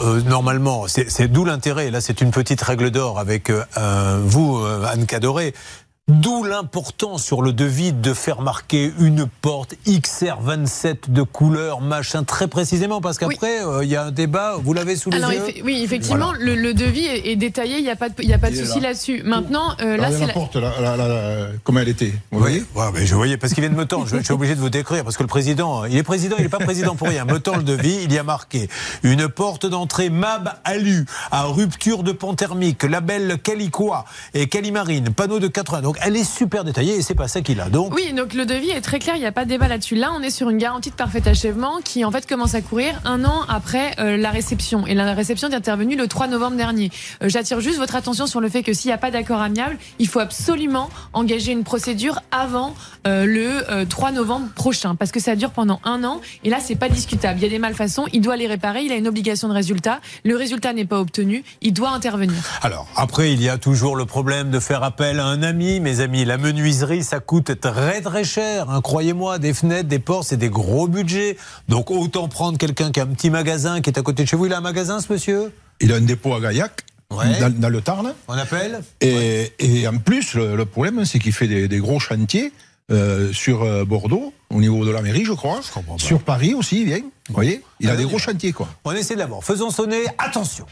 euh, normalement, c'est d'où l'intérêt. Là, c'est une petite règle d'or avec euh, vous, Anne Cadoré. D'où l'importance sur le devis de faire marquer une porte XR27 de couleur, machin, très précisément, parce qu'après, euh, il y a un débat, vous l'avez sous les yeux Oui, effectivement, le, devis est, détaillé, il n'y a pas de, y a pas de souci là-dessus. Maintenant, euh, là, c'est la, porte, comment elle était Vous voyez ouais, Je voyais, parce qu'il vient de me tendre, je, suis obligé de vous décrire, parce que le président, il est président, il n'est pas président pour rien. Me tend le devis, il y a marqué une porte d'entrée MAB ALU, à rupture de pont thermique, label Calicois et Calimarine, panneau de 80. Donc, elle est super détaillée et c'est pas ça qu'il a. Donc oui, donc le devis est très clair, il n'y a pas de débat là-dessus. Là, on est sur une garantie de parfait achèvement qui en fait commence à courir un an après euh, la réception. Et la réception est intervenue le 3 novembre dernier. Euh, j'attire juste votre attention sur le fait que s'il n'y a pas d'accord amiable, il faut absolument engager une procédure avant euh, le 3 novembre prochain parce que ça dure pendant un an et là c'est pas discutable. Il y a des malfaçons, il doit les réparer, il a une obligation de résultat. Le résultat n'est pas obtenu, il doit intervenir. Alors après, il y a toujours le problème de faire appel à un ami, mes amis. La menuiserie, ça coûte très très cher. Hein. Croyez-moi, des fenêtres, des portes, c'est des gros budgets. Donc autant prendre quelqu'un qui a un petit magasin qui est à côté de chez vous. Il a un magasin, ce monsieur? Il a un dépôt à Gaillac. Dans, le Tarn. On appelle? Et, et en plus, le, problème, c'est qu'il fait des, gros chantiers euh, sur euh, Bordeaux, au niveau de la mairie, je crois. sur Paris aussi, bien. Vous voyez? Il a des gros chantiers, quoi. On essaie d'abord. Faisons sonner. Attention